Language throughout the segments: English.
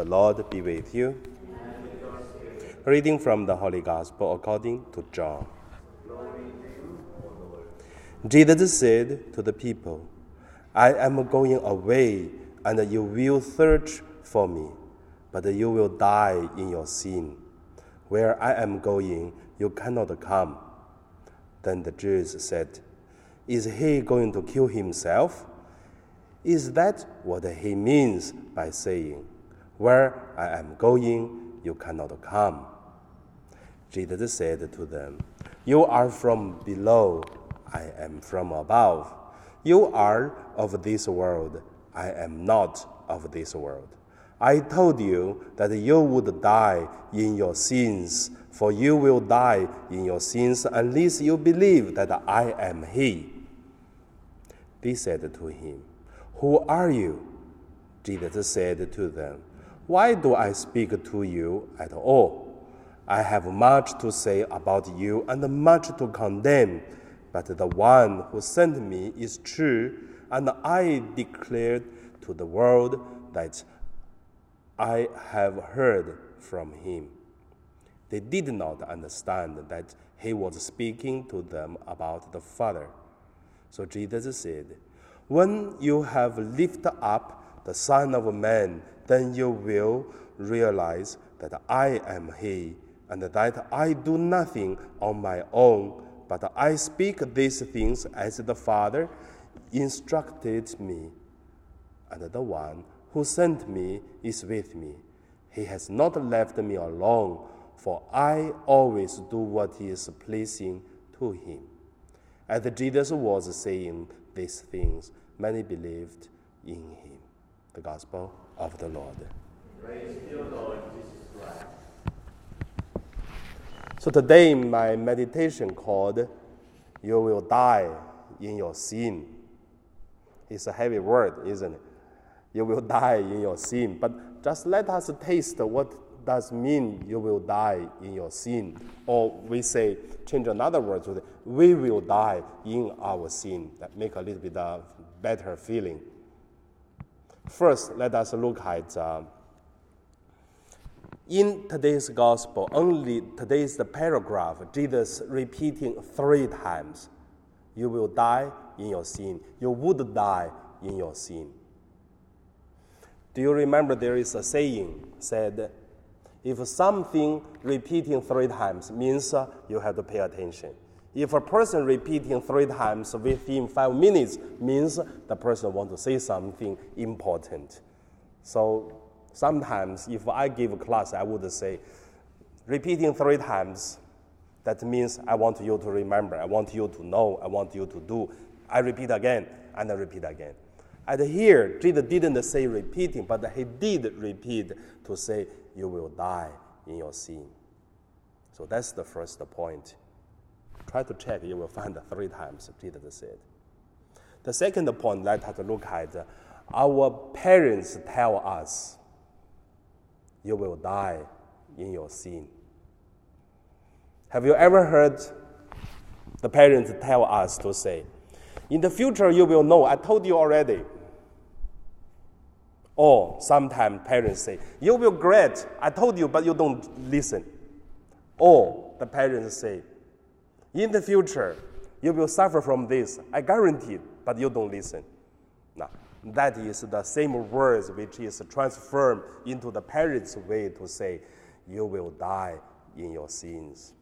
The Lord be with you. Reading from the Holy Gospel according to John. Jesus said to the people, I am going away, and you will search for me, but you will die in your sin. Where I am going, you cannot come. Then the Jews said, Is he going to kill himself? Is that what he means by saying, Where I am going, you cannot come? Jesus said to them, You are from below I am from above. You are of this world. I am not of this world. I told you that you would die in your sins, for you will die in your sins unless you believe that I am He. They said to him, Who are you? Jesus said to them, Why do I speak to you at all? I have much to say about you and much to condemn. But the one who sent me is true, and I declared to the world that I have heard from him. They did not understand that he was speaking to them about the Father. So Jesus said, When you have lifted up the Son of Man, then you will realize that I am He, and that I do nothing on my own but I speak these things as the Father instructed me, and the one who sent me is with me. He has not left me alone, for I always do what is pleasing to him. As Jesus was saying these things, many believed in him. The Gospel of the Lord. You, Lord Jesus Christ. So today, my meditation called "You Will Die in Your Sin." It's a heavy word, isn't it? You will die in your sin. But just let us taste what does mean you will die in your sin. Or we say, change another word to we will die in our sin. That make a little bit of better feeling. First, let us look at uh, in today's gospel, only today's paragraph, Jesus repeating three times, you will die in your sin. You would die in your sin. Do you remember there is a saying said, if something repeating three times means uh, you have to pay attention. If a person repeating three times within five minutes means the person want to say something important. So Sometimes, if I give a class, I would say, repeating three times, that means I want you to remember, I want you to know, I want you to do. I repeat again, and I repeat again. And here, Jesus didn't say repeating, but he did repeat to say, You will die in your sin. So that's the first point. Try to check, you will find three times Jesus said. The second point, let us look at our parents tell us you will die in your sin. Have you ever heard the parents tell us to say, In the future, you will know, I told you already. Or sometimes parents say, You will regret, I told you, but you don't listen. Or the parents say, In the future, you will suffer from this, I guarantee, it, but you don't listen. Now, that is the same words which is transformed into the parents' way to say, You will die in your sins.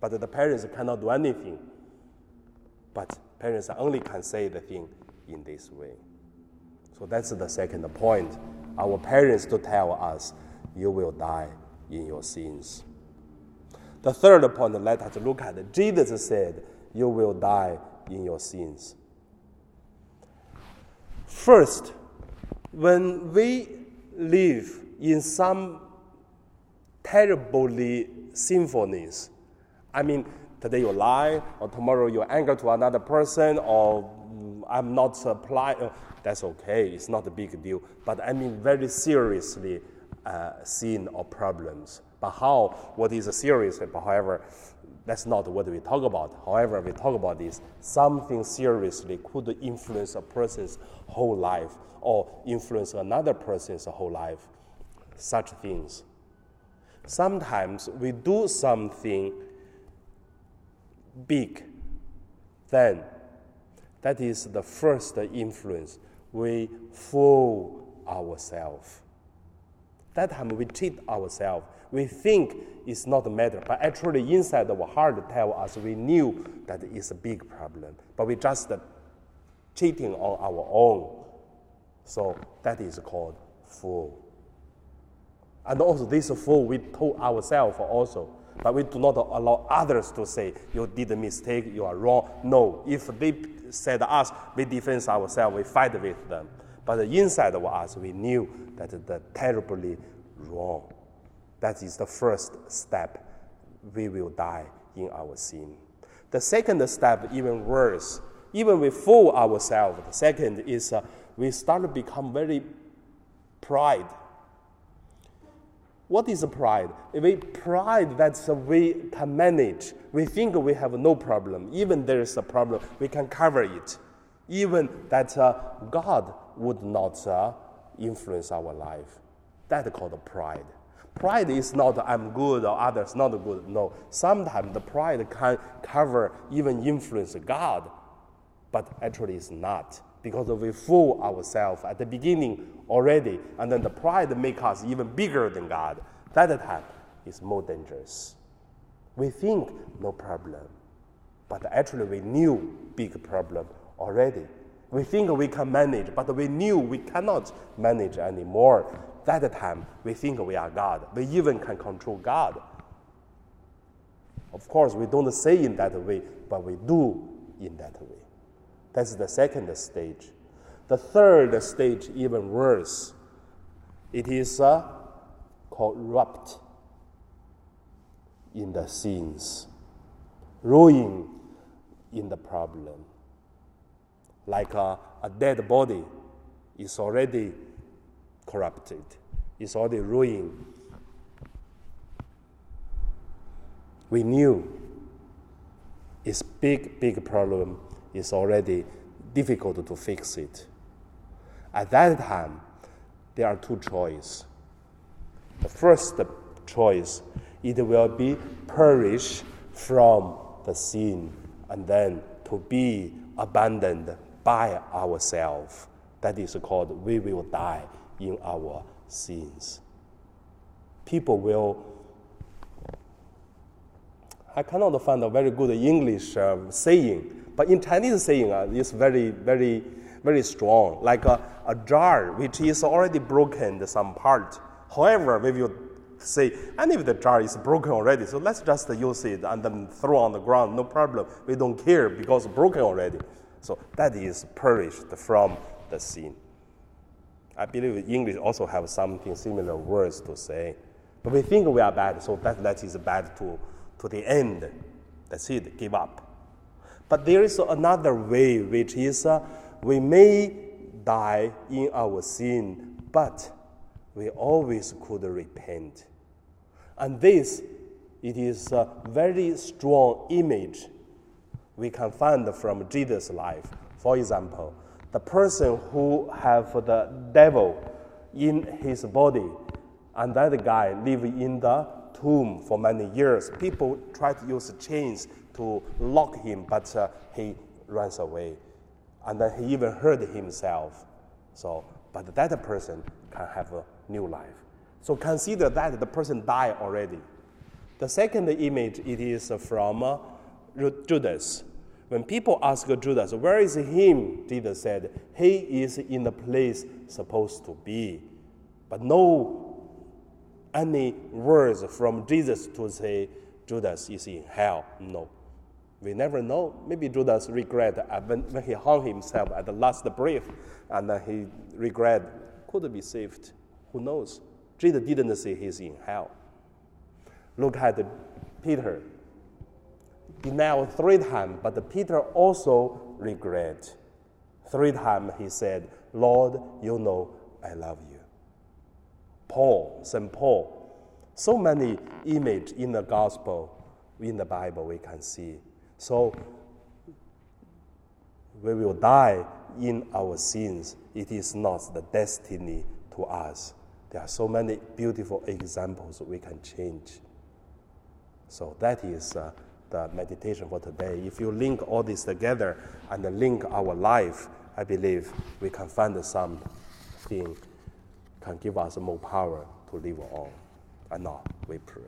But the parents cannot do anything. But parents only can say the thing in this way. So that's the second point. Our parents to tell us, You will die in your sins. The third point, let us look at Jesus said, You will die in your sins. First, when we live in some terribly sinfulness, I mean, today you lie, or tomorrow you anger to another person, or I'm not supplying, uh, that's okay, it's not a big deal. But I mean, very seriously uh, sin or problems. But how, what is serious, however, that's not what we talk about. However, we talk about this. Something seriously could influence a person's whole life or influence another person's whole life. such things. Sometimes we do something big, then that is the first influence. We fool ourselves. That time we cheat ourselves. We think it's not a matter, but actually inside our heart tell us we knew that it's a big problem, but we just cheating on our own. So that is called fool. And also this fool we told ourselves also, but we do not allow others to say you did a mistake, you are wrong. No, if they said us, we defend ourselves, we fight with them. But inside of us, we knew that the terribly wrong. That is the first step. We will die in our sin. The second step, even worse. Even we fool ourselves. The second is uh, we start to become very pride. What is pride? We pride that we can manage. We think we have no problem. Even there is a problem, we can cover it. Even that uh, God would not uh, influence our life. That's called pride. Pride is not I'm good or others not good. No. Sometimes the pride can cover, even influence God, but actually it's not because we fool ourselves at the beginning already, and then the pride make us even bigger than God. That time is more dangerous. We think no problem, but actually we knew big problem already. We think we can manage, but we knew we cannot manage anymore. That time we think we are God. We even can control God. Of course, we don't say in that way, but we do in that way. That's the second stage. The third stage, even worse, it is uh, corrupt in the sins, ruin in the problem. Like a, a dead body is already corrupted, it's already ruined. We knew it's big, big problem is already difficult to fix it. At that time, there are two choices. The first choice, it will be perish from the sin and then to be abandoned by ourselves. That is called we will die in our sins. People will I cannot find a very good English um, saying, but in Chinese saying, uh, it's very, very, very strong, like a, a jar which is already broken some part. However, we will say, and if the jar is broken already, so let's just use it and then throw on the ground, no problem. We don't care because broken already. So that is perished from the sin. I believe English also have something similar words to say. But we think we are bad, so that, that is bad to, to the end. That's it, give up. But there is another way, which is uh, we may die in our sin, but we always could repent. And this, it is a very strong image we can find from Jesus' life. For example, the person who have the devil in his body, and that guy live in the tomb for many years. People try to use chains to lock him, but uh, he runs away. And then he even hurt himself. So, but that person can have a new life. So consider that the person died already. The second image it is from Judas. When people ask Judas, where is him? Jesus said, he is in the place supposed to be. But no any words from Jesus to say Judas is in hell. No. We never know. Maybe Judas regret uh, when, when he hung himself at the last breath, and he regret could be saved. Who knows? Jesus didn't say he's in hell. Look at Peter. Denied three times, but Peter also regret. Three times he said, Lord, you know I love you. Paul, St. Paul, so many image in the gospel, in the Bible we can see. So we will die in our sins. It is not the destiny to us. There are so many beautiful examples we can change. So that is uh, the meditation for today. If you link all this together and link our life, I believe we can find something can give us more power to live on. And now we pray.